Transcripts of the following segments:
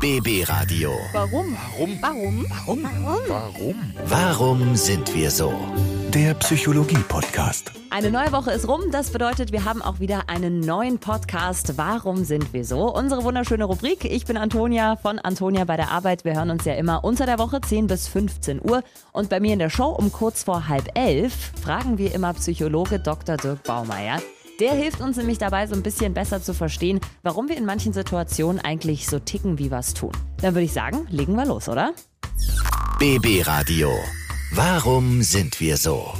BB Radio. Warum? Warum? Warum? Warum? Warum? Warum sind wir so? Der Psychologie-Podcast. Eine neue Woche ist rum. Das bedeutet, wir haben auch wieder einen neuen Podcast. Warum sind wir so? Unsere wunderschöne Rubrik. Ich bin Antonia von Antonia bei der Arbeit. Wir hören uns ja immer unter der Woche 10 bis 15 Uhr. Und bei mir in der Show um kurz vor halb elf fragen wir immer Psychologe Dr. Dirk Baumeier. Der hilft uns nämlich dabei, so ein bisschen besser zu verstehen, warum wir in manchen Situationen eigentlich so ticken, wie wir es tun. Dann würde ich sagen, legen wir los, oder? BB Radio. Warum sind wir so?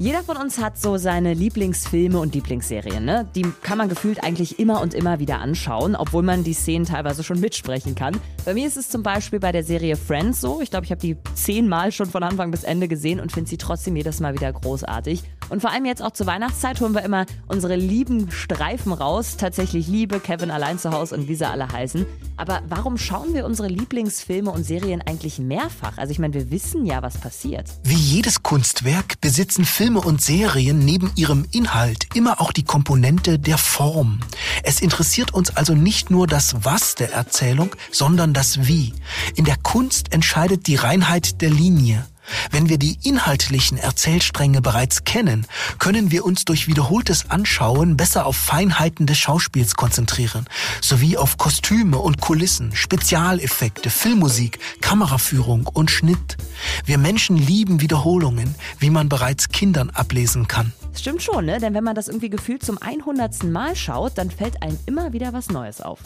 Jeder von uns hat so seine Lieblingsfilme und Lieblingsserien. Ne? Die kann man gefühlt eigentlich immer und immer wieder anschauen, obwohl man die Szenen teilweise schon mitsprechen kann. Bei mir ist es zum Beispiel bei der Serie Friends so. Ich glaube, ich habe die zehnmal schon von Anfang bis Ende gesehen und finde sie trotzdem jedes Mal wieder großartig. Und vor allem jetzt auch zur Weihnachtszeit holen wir immer unsere lieben Streifen raus. Tatsächlich Liebe, Kevin allein zu Hause und wie sie alle heißen. Aber warum schauen wir unsere Lieblingsfilme und Serien eigentlich mehrfach? Also ich meine, wir wissen ja, was passiert. Wie jedes Kunstwerk besitzen Filme und Serien neben ihrem Inhalt immer auch die Komponente der Form. Es interessiert uns also nicht nur das Was der Erzählung, sondern das Wie. In der Kunst entscheidet die Reinheit der Linie. Wenn wir die inhaltlichen Erzählstränge bereits kennen, können wir uns durch wiederholtes Anschauen besser auf Feinheiten des Schauspiels konzentrieren, sowie auf Kostüme und Kulissen, Spezialeffekte, Filmmusik, Kameraführung und Schnitt. Wir Menschen lieben Wiederholungen, wie man bereits Kindern ablesen kann. Das stimmt schon, ne? Denn wenn man das irgendwie gefühlt zum 100. Mal schaut, dann fällt einem immer wieder was Neues auf.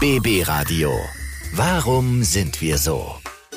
BB Radio. Warum sind wir so?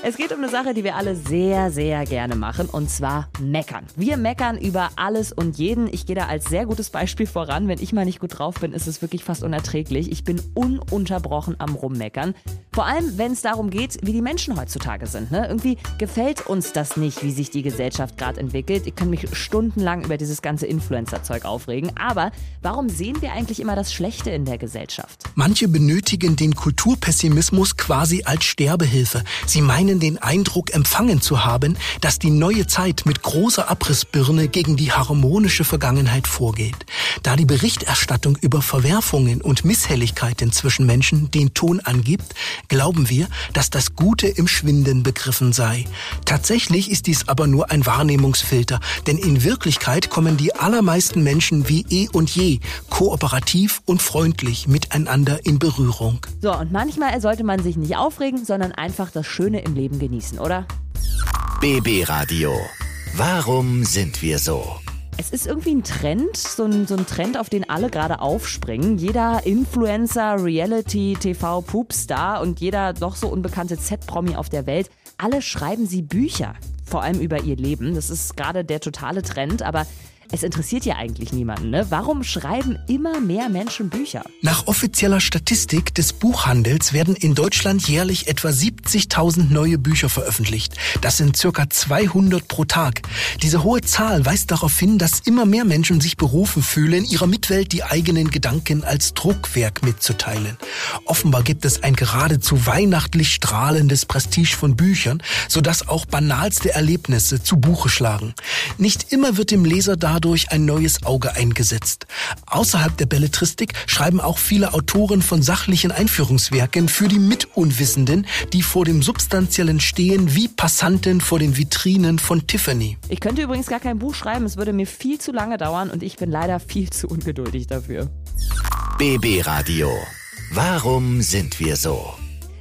Es geht um eine Sache, die wir alle sehr, sehr gerne machen, und zwar meckern. Wir meckern über alles und jeden. Ich gehe da als sehr gutes Beispiel voran. Wenn ich mal nicht gut drauf bin, ist es wirklich fast unerträglich. Ich bin ununterbrochen am Rummeckern. Vor allem, wenn es darum geht, wie die Menschen heutzutage sind. Ne? Irgendwie gefällt uns das nicht, wie sich die Gesellschaft gerade entwickelt. Ich kann mich stundenlang über dieses ganze Influencer-Zeug aufregen. Aber warum sehen wir eigentlich immer das Schlechte in der Gesellschaft? Manche benötigen den Kulturpessimismus quasi als Sterbehilfe. Sie meinen den Eindruck empfangen zu haben, dass die neue Zeit mit großer Abrissbirne gegen die harmonische Vergangenheit vorgeht. Da die Berichterstattung über Verwerfungen und Misshelligkeiten zwischen Menschen den Ton angibt, glauben wir, dass das Gute im Schwinden begriffen sei. Tatsächlich ist dies aber nur ein Wahrnehmungsfilter, denn in Wirklichkeit kommen die allermeisten Menschen wie eh und je kooperativ und freundlich miteinander in Berührung. So, und manchmal sollte man sich nicht aufregen, sondern einfach das Schöne im Leben genießen, oder? BB Radio. Warum sind wir so? Es ist irgendwie ein Trend, so ein, so ein Trend, auf den alle gerade aufspringen. Jeder Influencer, Reality, TV, Poopstar und jeder doch so unbekannte Z-Promi auf der Welt, alle schreiben sie Bücher, vor allem über ihr Leben. Das ist gerade der totale Trend, aber es interessiert ja eigentlich niemanden, ne? Warum schreiben immer mehr Menschen Bücher? Nach offizieller Statistik des Buchhandels werden in Deutschland jährlich etwa 70.000 neue Bücher veröffentlicht. Das sind circa 200 pro Tag. Diese hohe Zahl weist darauf hin, dass immer mehr Menschen sich berufen fühlen, ihrer Mitwelt die eigenen Gedanken als Druckwerk mitzuteilen. Offenbar gibt es ein geradezu weihnachtlich strahlendes Prestige von Büchern, sodass auch banalste Erlebnisse zu Buche schlagen. Nicht immer wird dem Leser da dadurch ein neues Auge eingesetzt. Außerhalb der Belletristik schreiben auch viele Autoren von sachlichen Einführungswerken für die Mitunwissenden, die vor dem Substanziellen stehen wie Passanten vor den Vitrinen von Tiffany. Ich könnte übrigens gar kein Buch schreiben, es würde mir viel zu lange dauern und ich bin leider viel zu ungeduldig dafür. BB Radio. Warum sind wir so?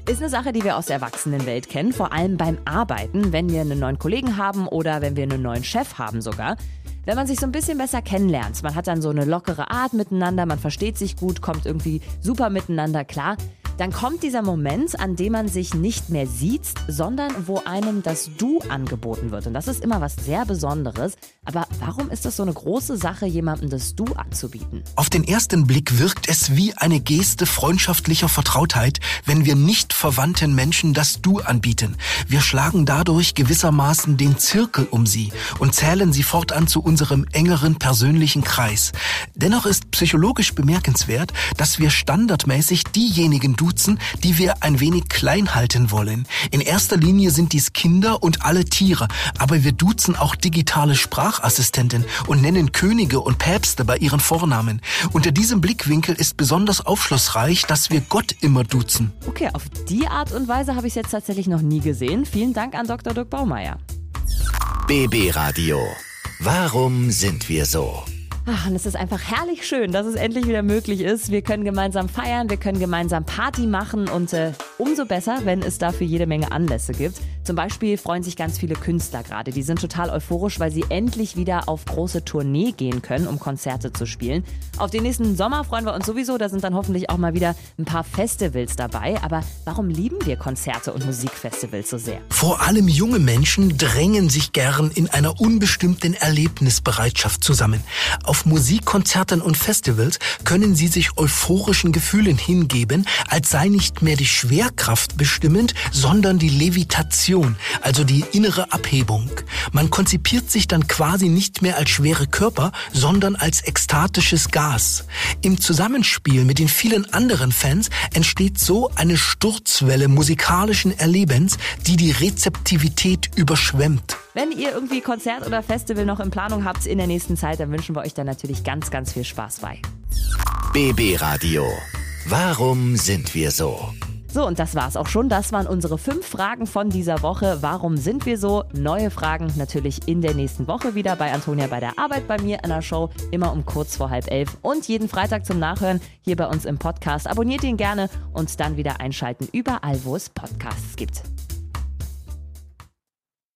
Ist eine Sache, die wir aus der Erwachsenenwelt kennen, vor allem beim Arbeiten, wenn wir einen neuen Kollegen haben oder wenn wir einen neuen Chef haben sogar. Wenn man sich so ein bisschen besser kennenlernt, man hat dann so eine lockere Art miteinander, man versteht sich gut, kommt irgendwie super miteinander klar, dann kommt dieser Moment, an dem man sich nicht mehr sieht, sondern wo einem das Du angeboten wird. Und das ist immer was sehr Besonderes. Aber warum ist das so eine große Sache, jemandem das Du anzubieten? Auf den ersten Blick wirkt es wie eine Geste freundschaftlicher Vertrautheit, wenn wir nicht verwandten Menschen das Du anbieten. Wir schlagen dadurch gewissermaßen den Zirkel um sie und zählen sie fortan zu unserem engeren persönlichen Kreis. Dennoch ist psychologisch bemerkenswert, dass wir standardmäßig diejenigen Du duzen, die wir ein wenig klein halten wollen. In erster Linie sind dies Kinder und alle Tiere, aber wir duzen auch digitale Sprachassistenten und nennen Könige und Päpste bei ihren Vornamen. Unter diesem Blickwinkel ist besonders aufschlussreich, dass wir Gott immer duzen. Okay, auf die Art und Weise habe ich es jetzt tatsächlich noch nie gesehen. Vielen Dank an Dr. Dirk Baumeier. BB Radio. Warum sind wir so? Ach, und es ist einfach herrlich schön, dass es endlich wieder möglich ist. Wir können gemeinsam feiern, wir können gemeinsam Party machen und äh, umso besser, wenn es dafür jede Menge Anlässe gibt. Zum Beispiel freuen sich ganz viele Künstler gerade. Die sind total euphorisch, weil sie endlich wieder auf große Tournee gehen können, um Konzerte zu spielen. Auf den nächsten Sommer freuen wir uns sowieso. Da sind dann hoffentlich auch mal wieder ein paar Festivals dabei. Aber warum lieben wir Konzerte und Musikfestivals so sehr? Vor allem junge Menschen drängen sich gern in einer unbestimmten Erlebnisbereitschaft zusammen. Auf Musikkonzerten und Festivals können sie sich euphorischen Gefühlen hingeben, als sei nicht mehr die Schwerkraft bestimmend, sondern die Levitation, also die innere Abhebung. Man konzipiert sich dann quasi nicht mehr als schwere Körper, sondern als ekstatisches Gas. Im Zusammenspiel mit den vielen anderen Fans entsteht so eine Sturzwelle musikalischen Erlebens, die die Rezeptivität überschwemmt. Wenn ihr irgendwie Konzert oder Festival noch in Planung habt in der nächsten Zeit, dann wünschen wir euch da natürlich ganz, ganz viel Spaß bei. BB Radio. Warum sind wir so? So, und das war's auch schon. Das waren unsere fünf Fragen von dieser Woche. Warum sind wir so? Neue Fragen natürlich in der nächsten Woche wieder bei Antonia bei der Arbeit bei mir in der Show. Immer um kurz vor halb elf und jeden Freitag zum Nachhören hier bei uns im Podcast. Abonniert ihn gerne und dann wieder einschalten überall, wo es Podcasts gibt.